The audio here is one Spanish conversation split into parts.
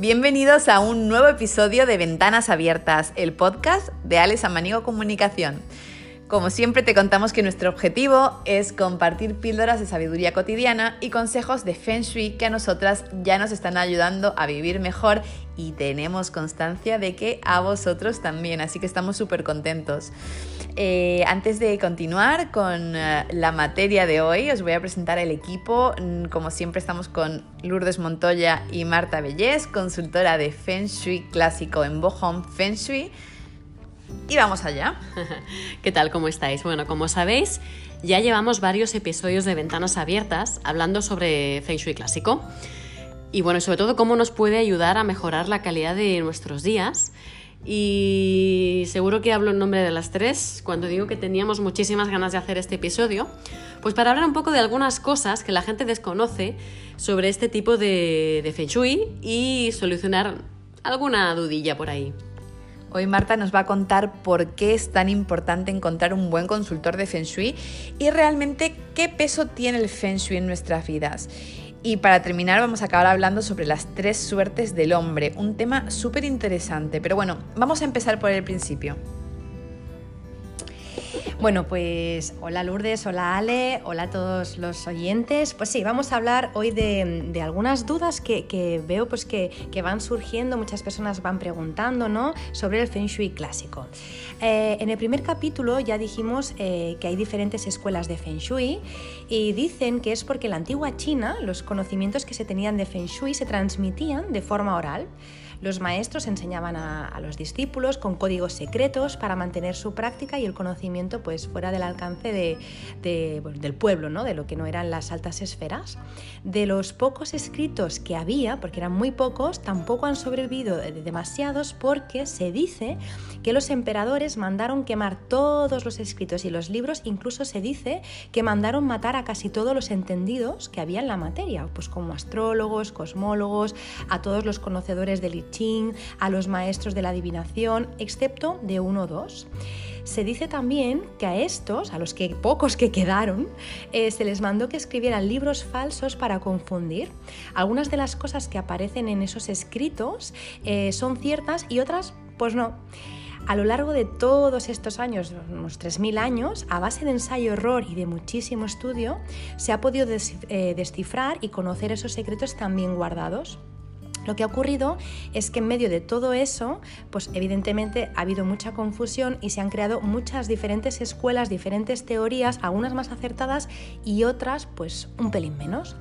Bienvenidos a un nuevo episodio de Ventanas Abiertas, el podcast de Alex Amanigo Comunicación. Como siempre te contamos que nuestro objetivo es compartir píldoras de sabiduría cotidiana y consejos de Feng Shui que a nosotras ya nos están ayudando a vivir mejor y tenemos constancia de que a vosotros también, así que estamos súper contentos. Eh, antes de continuar con eh, la materia de hoy, os voy a presentar el equipo. Mm, como siempre estamos con Lourdes Montoya y Marta Bellés, consultora de Feng Shui clásico en Bohom Feng Shui y vamos allá. ¿Qué tal? ¿Cómo estáis? Bueno, como sabéis, ya llevamos varios episodios de Ventanas Abiertas hablando sobre Feng Shui clásico. Y bueno, sobre todo cómo nos puede ayudar a mejorar la calidad de nuestros días. Y seguro que hablo en nombre de las tres cuando digo que teníamos muchísimas ganas de hacer este episodio, pues para hablar un poco de algunas cosas que la gente desconoce sobre este tipo de, de Feng Shui y solucionar alguna dudilla por ahí. Hoy Marta nos va a contar por qué es tan importante encontrar un buen consultor de Feng Shui y realmente qué peso tiene el Feng Shui en nuestras vidas. Y para terminar vamos a acabar hablando sobre las tres suertes del hombre, un tema súper interesante. Pero bueno, vamos a empezar por el principio. Bueno, pues hola Lourdes, hola Ale, hola a todos los oyentes. Pues sí, vamos a hablar hoy de, algunas dudas que, veo pues que, van surgiendo, muchas personas van preguntando ¿no? sobre el Feng Shui clásico. Eh, en el primer capítulo ya dijimos eh, que hay diferentes escuelas de Feng Shui y dicen que es porque en la antigua China los conocimientos que se tenían de Feng Shui se transmitían de forma oral. Los maestros enseñaban a, los discípulos con códigos secretos para mantener su práctica y el conocimiento pues, fuera del alcance del pueblo, ¿no? de lo que no eran las altas esferas. De los pocos escritos que había, porque eran muy pocos, tampoco han sobrevivido demasiados porque se dice que los emperadores mandaron quemar todos los escritos y los libros, incluso se dice que mandaron matar a casi todos los entendidos que había en la materia, pues como astrólogos, cosmólogos, a todos los conocedores del a los maestros de la adivinación, excepto de uno o dos. Se dice también que a estos, a los que pocos que quedaron, eh, se les mandó que escribieran libros falsos para confundir. Algunas de las cosas que aparecen en esos escritos eh, son ciertas y otras, pues no. A lo largo de todos estos años, unos 3.000 años, a base de ensayo-error y de muchísimo estudio, se ha podido eh, descifrar y conocer esos secretos también guardados. Lo que ha ocurrido es que en medio de todo eso, pues evidentemente ha habido mucha confusión y se han creado muchas diferentes escuelas, diferentes teorías, algunas más acertadas y otras pues un pelín menos.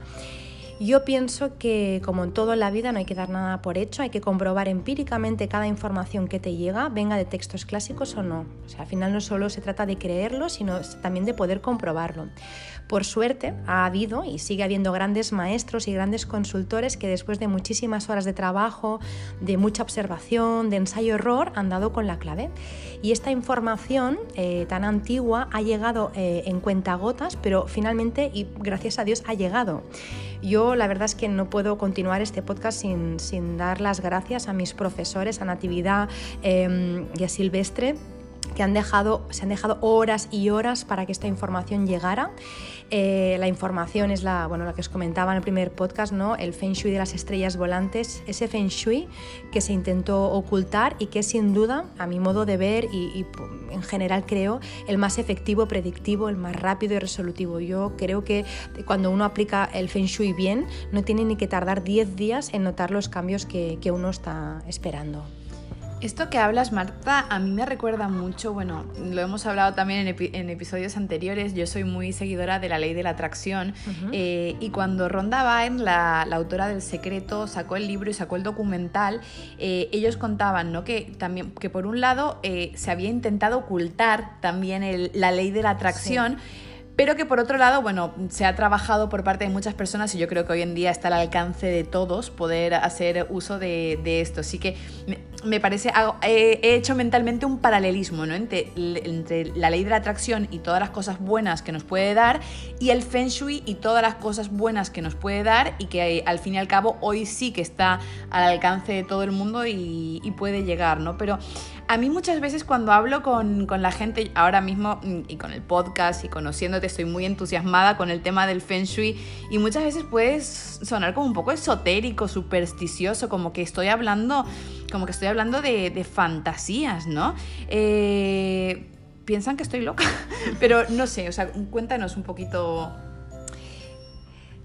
Yo pienso que, como en todo en la vida, no hay que dar nada por hecho, hay que comprobar empíricamente cada información que te llega, venga de textos clásicos o no. O sea, al final no solo se trata de creerlo, sino también de poder comprobarlo. Por suerte, ha habido y sigue habiendo grandes maestros y grandes consultores que después de muchísimas horas de trabajo, de mucha observación, de ensayo-error, han dado con la clave. Y esta información eh, tan antigua ha llegado eh, en cuentagotas, pero finalmente, y gracias a Dios, ha llegado. Yo la verdad es que no puedo continuar este podcast sin, dar las gracias a mis profesores, a Natividad em, y a Silvestre que han dejado, se han dejado horas y horas para que esta información llegara. Eh, la información es la, bueno, la que os comentaba en el primer podcast, ¿no? el Feng Shui de las estrellas volantes, ese Feng Shui que se intentó ocultar y que sin duda, a mi modo de ver y, en general creo, el más efectivo, predictivo, el más rápido y resolutivo. Yo creo que cuando uno aplica el Feng Shui bien, no tiene ni que tardar 10 días en notar los cambios que, que uno está esperando. Esto que hablas, Marta, a mí me recuerda mucho, bueno, lo hemos hablado también en, episodios anteriores, yo soy muy seguidora de la ley de la atracción eh, y cuando Ronda Byrne, la, autora del secreto, sacó el libro y sacó el documental, eh, ellos contaban ¿no? que, también, que por un lado eh, se había intentado ocultar también la ley de la atracción, pero que por otro lado, bueno, se ha trabajado por parte de muchas personas y yo creo que hoy en día está al alcance de todos poder hacer uso de, esto. Así que me parece, he hecho mentalmente un paralelismo ¿no? entre, la ley de la atracción y todas las cosas buenas que nos puede dar y el feng shui y todas las cosas buenas que nos puede dar y que al fin y al cabo hoy sí que está al alcance de todo el mundo y, y puede llegar, ¿no? Pero a mí muchas veces cuando hablo con, la gente, ahora mismo mm, y con el podcast y conociéndote, estoy muy entusiasmada con el tema del feng shui y muchas veces puedes sonar como un poco esotérico, supersticioso, como que estoy hablando, como que estoy hablando de, fantasías, ¿no? Eh, piensan que estoy loca, pero no sé, o sea, cuéntanos un poquito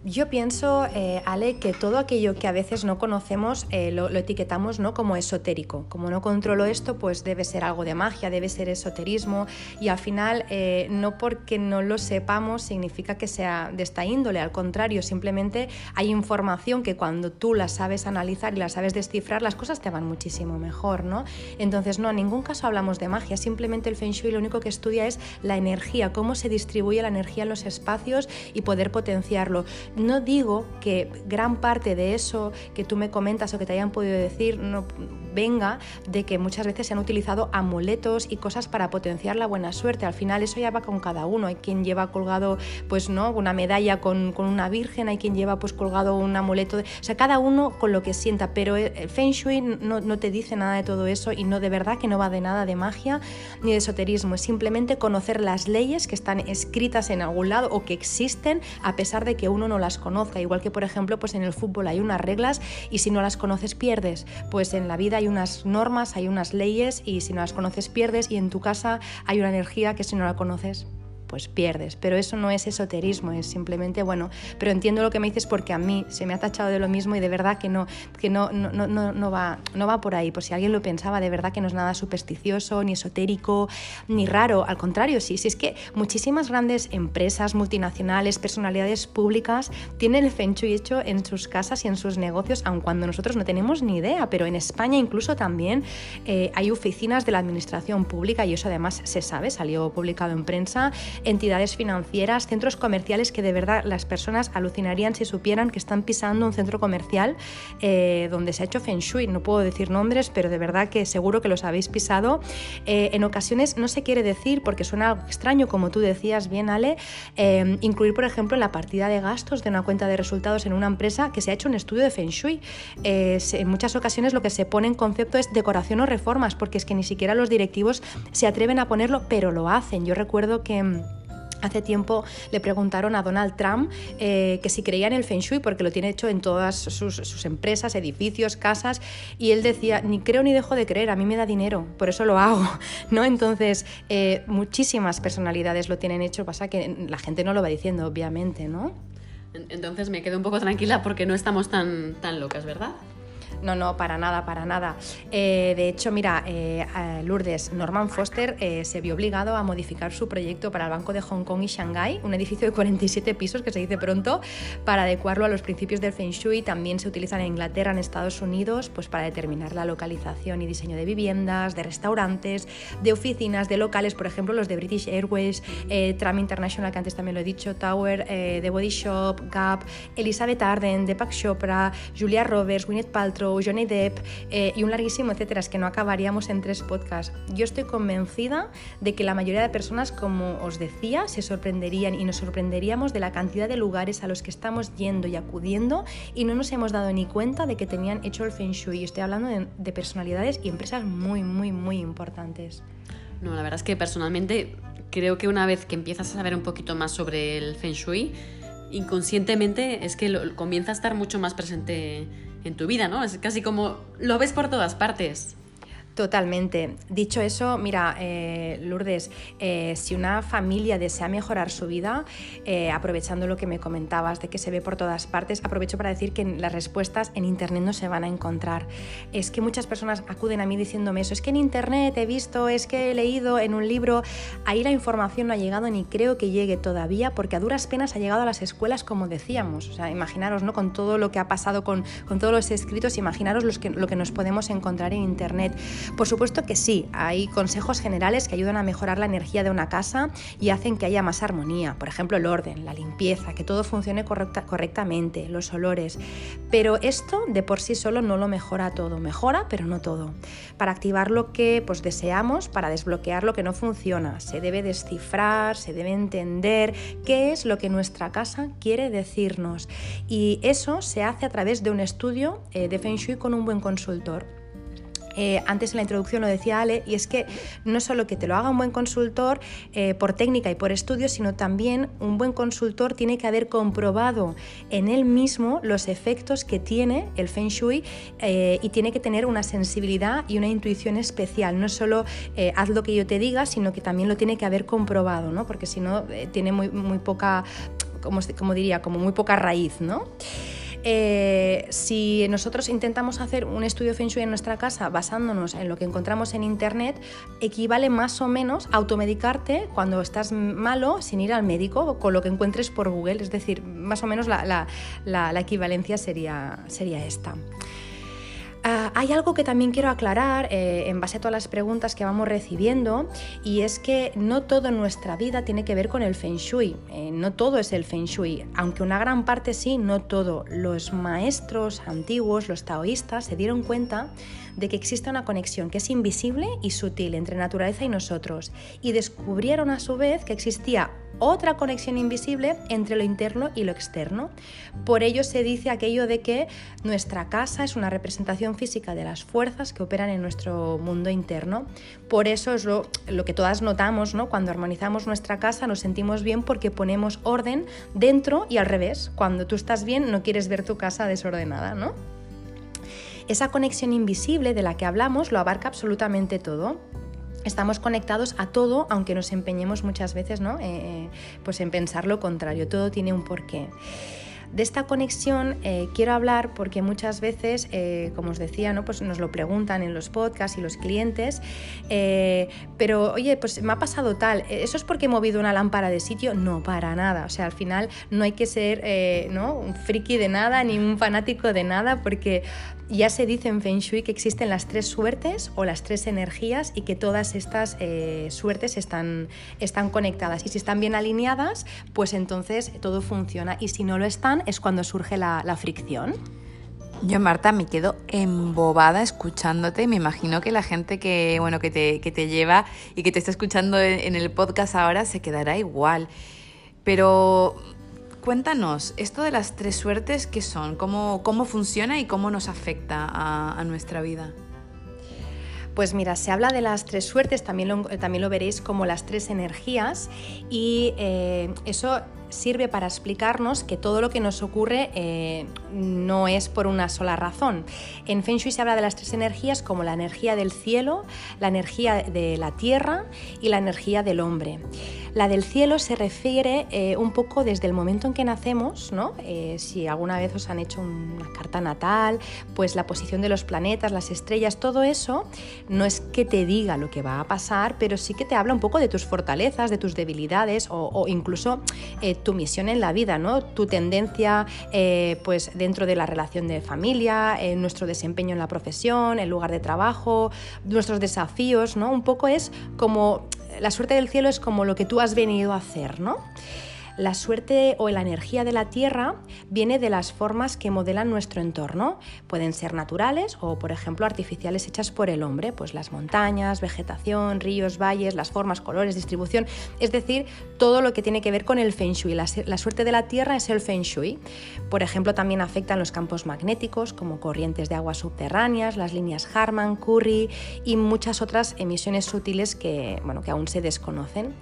yo pienso, eh, Ale, que todo aquello que a veces no conocemos eh, lo, etiquetamos ¿no? como esotérico. Como no controlo esto, pues debe ser algo de magia, debe ser esoterismo. Y al final, eh, no porque no lo sepamos significa que sea de esta índole. Al contrario, simplemente hay información que cuando tú la sabes analizar y la sabes descifrar, las cosas te van muchísimo mejor, ¿no? Entonces, no, en ningún caso hablamos de magia. Simplemente el Feng Shui lo único que estudia es la energía, cómo se distribuye la energía en los espacios y poder potenciarlo no digo que gran parte de eso que tú me comentas o que te hayan podido decir no venga de que muchas veces se han utilizado amuletos y cosas para potenciar la buena suerte. Al final eso ya va con cada uno. Hay quien lleva colgado pues no una medalla con, una virgen, hay quien lleva pues colgado un amuleto. O sea, cada uno con lo que sienta, pero el Feng Shui no, no te dice nada de todo eso y no de verdad que no va de nada de magia ni de esoterismo. Es simplemente conocer las leyes que están escritas en algún lado o que existen a pesar de que uno no las conozca. Igual que, por ejemplo, pues en el fútbol hay unas reglas y si no las conoces pierdes. Pues en la vida hay unas normas, hay unas leyes y si no las conoces pierdes y en tu casa hay una energía que si no la conoces pues pierdes. Pero eso no es esoterismo, es simplemente, bueno, pero entiendo lo que me dices porque a mí se me ha tachado de lo mismo y de verdad que no, que no, no, no, no, va, no va por ahí. Por si alguien lo pensaba, de verdad que no es nada supersticioso, ni esotérico, ni raro. Al contrario, sí, sí es que muchísimas grandes empresas, multinacionales, personalidades públicas tienen el Feng Shui hecho en sus casas y en sus negocios, aun cuando nosotros no tenemos ni idea. Pero en España incluso también eh, hay oficinas de la administración pública y eso además se sabe, salió publicado en prensa entidades financieras, centros comerciales que de verdad las personas alucinarían si supieran que están pisando un centro comercial eh, donde se ha hecho Feng Shui. No puedo decir nombres, pero de verdad que seguro que los habéis pisado. Eh, en ocasiones no se quiere decir, porque suena algo extraño, como tú decías bien, Ale, eh, incluir, por ejemplo, en la partida de gastos de una cuenta de resultados en una empresa que se ha hecho un estudio de Feng Shui. en muchas ocasiones lo que se pone en concepto es decoración o reformas, porque es que ni siquiera los directivos se atreven a ponerlo, pero lo hacen. Yo recuerdo que mm, Hace tiempo le preguntaron a Donald Trump eh, que si creía en el Feng Shui, porque lo tiene hecho en todas sus, empresas, edificios, casas, y él decía, ni creo ni dejo de creer, a mí me da dinero, por eso lo hago. ¿no? Entonces, eh, muchísimas personalidades lo tienen hecho, pasa que la gente no lo va diciendo, obviamente, ¿no? Entonces me quedo un poco tranquila porque no estamos tan, tan locas, ¿verdad? No, no, para nada, para nada. Eh, de hecho, mira, eh, Lourdes, Norman Foster eh, se vio obligado a modificar su proyecto para el Banco de Hong Kong y Shanghái, un edificio de 47 pisos que se dice pronto, para adecuarlo a los principios del Feng Shui. También se utilizan en Inglaterra, en Estados Unidos, pues para determinar la localización y diseño de viviendas, de restaurantes, de oficinas, de locales, por ejemplo, los de British Airways, Tram International, que antes también lo he dicho, Tower, The Body Shop, Gap, Elizabeth Arden, Deepak Chopra, Julia Roberts, Gwyneth Paltrow, Johnny Depp eh, y un larguísimo etcétera, es que no acabaríamos en tres podcasts. Yo estoy convencida de que la mayoría de personas, como os decía, se sorprenderían y nos sorprenderíamos de la cantidad de lugares a los que estamos yendo y acudiendo y no nos hemos dado ni cuenta de que tenían hecho el Feng Shui. Estoy hablando de, de personalidades y empresas muy, muy, muy importantes. No, la verdad es que personalmente creo que una vez que empiezas a saber un poquito más sobre el Feng Shui, inconscientemente es que lo, comienza a estar mucho más presente en tu vida, ¿no? Es casi como lo ves por todas partes. Totalmente. Dicho eso, mira, eh, Lourdes, eh, si una familia desea mejorar su vida, eh, aprovechando lo que me comentabas de que se ve por todas partes, aprovecho para decir que las respuestas en Internet no se van a encontrar. Es que muchas personas acuden a mí diciéndome eso, es que en Internet he visto, es que he leído en un libro, ahí la información no ha llegado ni creo que llegue todavía, porque a duras penas ha llegado a las escuelas, como decíamos. O sea, imaginaros, ¿no? Con todo lo que ha pasado con, con todos los escritos, imaginaros que, lo que nos podemos encontrar en Internet. Por supuesto que sí, hay consejos generales que ayudan a mejorar la energía de una casa y hacen que haya más armonía. Por ejemplo, el orden, la limpieza, que todo funcione correctamente, los olores. Pero esto de por sí solo no lo mejora todo. Mejora, pero no todo. Para activar lo que pues, deseamos, para desbloquear lo que no funciona, se debe descifrar, se debe entender qué es lo que nuestra casa quiere decirnos. Y eso se hace a través de un estudio eh, de Feng Shui con un buen consultor. Eh, antes en la introducción lo decía Ale, y es que no solo que te lo haga un buen consultor eh, por técnica y por estudio, sino también un buen consultor tiene que haber comprobado en él mismo los efectos que tiene el Feng Shui eh, y tiene que tener una sensibilidad y una intuición especial. No solo haz lo que yo te diga, sino que también lo tiene que haber comprobado, ¿no? porque si no, tiene muy, muy poca, como, como diría, como muy poca raíz. ¿no? Eh, si nosotros intentamos hacer un estudio Feng Shui en nuestra casa basándonos en lo que encontramos en Internet, equivale más o menos a automedicarte cuando estás malo sin ir al médico con lo que encuentres por Google. Es decir, más o menos la, equivalencia sería, sería esta. Ah, hay algo que también quiero aclarar eh, en base a todas las preguntas que vamos recibiendo y es que no todo en nuestra vida tiene que ver con el feng shui, eh, no todo es el feng shui, aunque una gran parte sí, no todo. Los maestros antiguos, los taoístas, se dieron cuenta de que existe una conexión que es invisible y sutil entre naturaleza y nosotros y descubrieron a su vez que existía otra conexión invisible entre lo interno y lo externo. Por ello se dice aquello de que nuestra casa es una representación física de las fuerzas que operan en nuestro mundo interno. Por eso es lo, que todas notamos, ¿no? Cuando armonizamos nuestra casa nos sentimos bien porque ponemos orden dentro y al revés. Cuando tú estás bien no quieres ver tu casa desordenada, ¿no? Esa conexión invisible de la que hablamos lo abarca absolutamente todo estamos conectados a todo, aunque nos empeñemos muchas veces ¿no? Eh, eh, pues en pensar lo contrario, todo tiene un porqué. De esta conexión eh, quiero hablar porque muchas veces, como os decía, ¿no? pues nos lo preguntan en los podcasts y los clientes, pero oye, pues me ha pasado tal, ¿eso es porque he movido una lámpara de sitio? No, para nada. O sea, al final no hay que ser ¿no? un friki de nada ni un fanático de nada porque ya se dice en Feng Shui que existen las tres suertes o las tres energías y que todas estas eh, suertes están, están conectadas. Y si están bien alineadas, pues entonces todo funciona. Y si no lo están, es cuando surge la, fricción. Yo, Marta, me quedo embobada escuchándote. Me imagino que la gente que, bueno, que, te, que te lleva y que te está escuchando en el podcast ahora se quedará igual. Pero Cuéntanos, esto de las tres suertes, ¿qué son? ¿Cómo, cómo funciona y cómo nos afecta a, nuestra vida? Pues mira, se habla de las tres suertes, también lo, también lo veréis como las tres energías y eh, eso sirve para explicarnos que todo lo que nos ocurre eh, no es por una sola razón. En Feng Shui se habla de las tres energías como la energía del cielo, la energía de la tierra y la energía del hombre. La del cielo se refiere eh, un poco desde el momento en que nacemos, ¿no? Eh, si alguna vez os han hecho una carta natal, pues la posición de los planetas, las estrellas, todo eso no es que te diga lo que va a pasar, pero sí que te habla un poco de tus fortalezas, de tus debilidades o, incluso tu misión en la vida, ¿no? Tu tendencia eh, pues dentro de la relación de familia, nuestro desempeño en la profesión, el lugar de trabajo, nuestros desafíos, ¿no? Un poco es como la suerte del cielo es como lo que tú has venido a hacer, ¿no? La suerte o la energía de la Tierra viene de las formas que modelan nuestro entorno. Pueden ser naturales o, por ejemplo, artificiales hechas por el hombre, pues las montañas, vegetación, ríos, valles, las formas, colores, distribución, es decir, todo lo que tiene que ver con el Feng Shui. La, suerte de la Tierra es el Feng Shui. Por ejemplo, también afectan los campos magnéticos, como corrientes de agua subterráneas, las líneas Harman, Curry y muchas otras emisiones sutiles que, bueno, que aún se desconocen.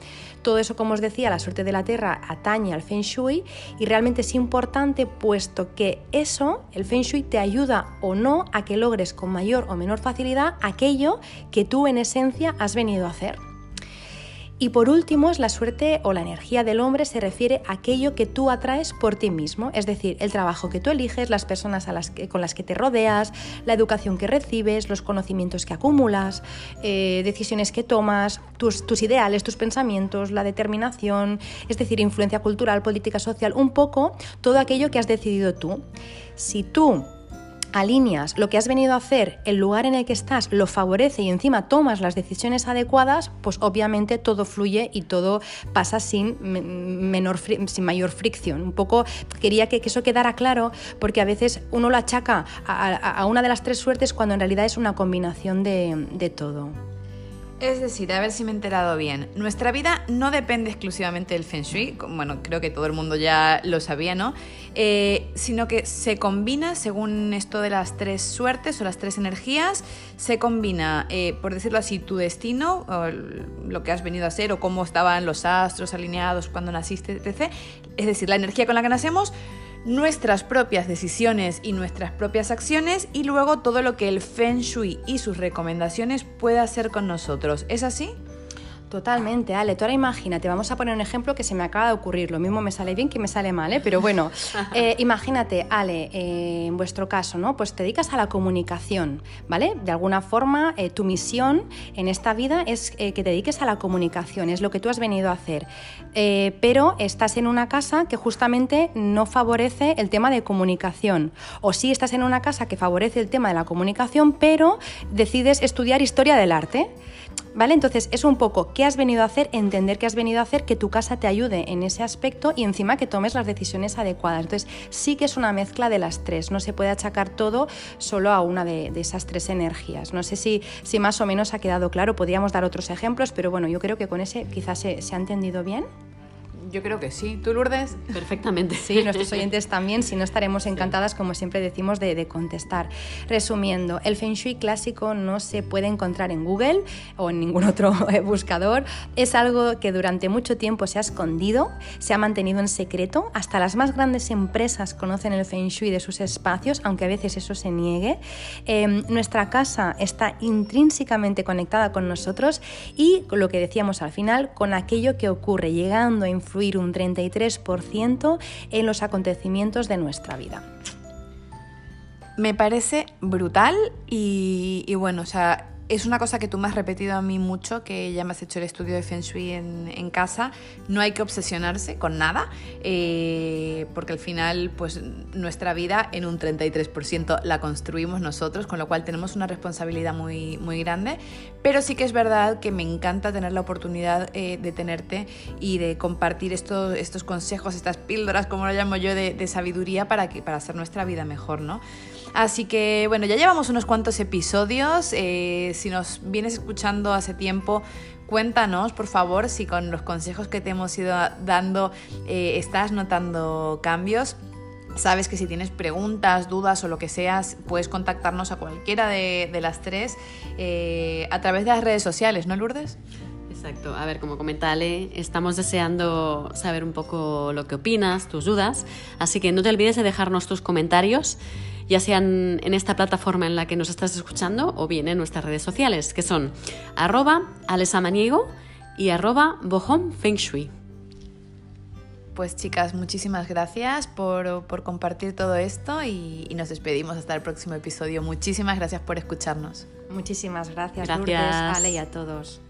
Todo eso, como os decía, la suerte de la Tierra atañe al Feng Shui y realmente es importante puesto que eso, el Feng Shui, te ayuda o no a que logres con mayor o menor facilidad aquello que tú en esencia has venido a hacer. Y por último, es la suerte o la energía del hombre se refiere a aquello que tú atraes por ti mismo, es decir, el trabajo que tú eliges, las personas con las que te rodeas, la educación que recibes, los conocimientos que acumulas, eh, decisiones que tomas, tus, tus ideales, tus pensamientos, la determinación, es decir, influencia cultural, política social, un poco todo aquello que has decidido tú. Si tú alineas lo que has venido a hacer, el lugar en el que estás lo favorece y encima tomas las decisiones adecuadas, pues obviamente todo fluye y todo pasa sin, menor, sin mayor fricción. Un poco quería que, eso quedara claro porque a veces uno lo achaca a, una de las tres suertes cuando en realidad es una combinación de, de todo. Es decir, a ver si me he enterado bien. Nuestra vida no depende exclusivamente del Feng Shui, bueno, creo que todo el mundo ya lo sabía, ¿no? Eh, sino que se combina, según esto de las tres suertes o las tres energías, se combina, eh, por decirlo así, tu destino, o lo que has venido a ser, o cómo estaban los astros alineados cuando naciste, etc. Es decir, la energía con la que nacemos nuestras propias decisiones y nuestras propias acciones y luego todo lo que el Feng Shui y sus recomendaciones puede hacer con nosotros. ¿Es así? Totalmente, Ale. Tú ahora imagínate, vamos a poner un ejemplo que se me acaba de ocurrir. Lo mismo me sale bien que me sale mal, ¿eh? pero bueno, eh, imagínate, Ale, eh, en vuestro caso, ¿no? Pues te dedicas a la comunicación, ¿vale? De alguna forma, eh, tu misión en esta vida es que te dediques a la comunicación, es lo que tú has venido a hacer. pero estás en una casa que justamente no favorece el tema de comunicación. O sí estás en una casa que favorece el tema de la comunicación, pero decides estudiar historia del arte. ¿Vale? Entonces es un poco qué has venido a hacer, entender qué has venido a hacer, que tu casa te ayude en ese aspecto y encima que tomes las decisiones adecuadas. Entonces sí que es una mezcla de las tres, no se puede achacar todo solo a una de, esas tres energías. No sé si, si, más o menos ha quedado claro, podríamos dar otros ejemplos, pero bueno, yo creo que con ese quizás se, se ha entendido bien. Yo creo que sí. ¿Tú, Lourdes? Perfectamente. Sí, nuestros oyentes también, si no estaremos encantadas, como siempre decimos, de, de, contestar. Resumiendo, el Feng Shui clásico no se puede encontrar en Google o en ningún otro buscador. Es algo que durante mucho tiempo se ha escondido, se ha mantenido en secreto. Hasta las más grandes empresas conocen el Feng Shui de sus espacios, aunque a veces eso se niegue. Em, nuestra casa está intrínsecamente conectada con nosotros y, lo que decíamos al final, con aquello que ocurre, llegando a un 33% en los acontecimientos de nuestra vida. Me parece brutal y, y bueno, o sea, es una cosa que tú me has repetido a mí mucho, que ya me has hecho el estudio de Feng Shui en, casa. No hay que obsesionarse con nada, eh, porque al final, pues nuestra vida en un 33% la construimos nosotros, con lo cual tenemos una responsabilidad muy, muy grande. Pero sí que es verdad que me encanta tener la oportunidad eh, de tenerte y de compartir estos, estos consejos, estas píldoras, como lo llamo yo, de, de sabiduría para, que, para hacer nuestra vida mejor, ¿no? Así que bueno, ya llevamos unos cuantos episodios. Eh, si nos vienes escuchando hace tiempo, cuéntanos por favor si con los consejos que te hemos ido dando eh, estás notando cambios. Sabes que si tienes preguntas, dudas o lo que seas, puedes contactarnos a cualquiera de, las tres eh, a través de las redes sociales, ¿no, Lourdes? Exacto. A ver, como comenta Ale, estamos deseando saber un poco lo que opinas, tus dudas, así que no te olvides de dejarnos tus comentarios ya sean en esta plataforma en la que nos estás escuchando o bien en nuestras redes sociales, que son arroba alesamaniego y arroba bohom feng shui. Pues chicas, muchísimas gracias por, compartir todo esto y, nos despedimos hasta el próximo episodio. Muchísimas gracias por escucharnos. Muchísimas gracias, gracias. Lourdes, Ale y a todos.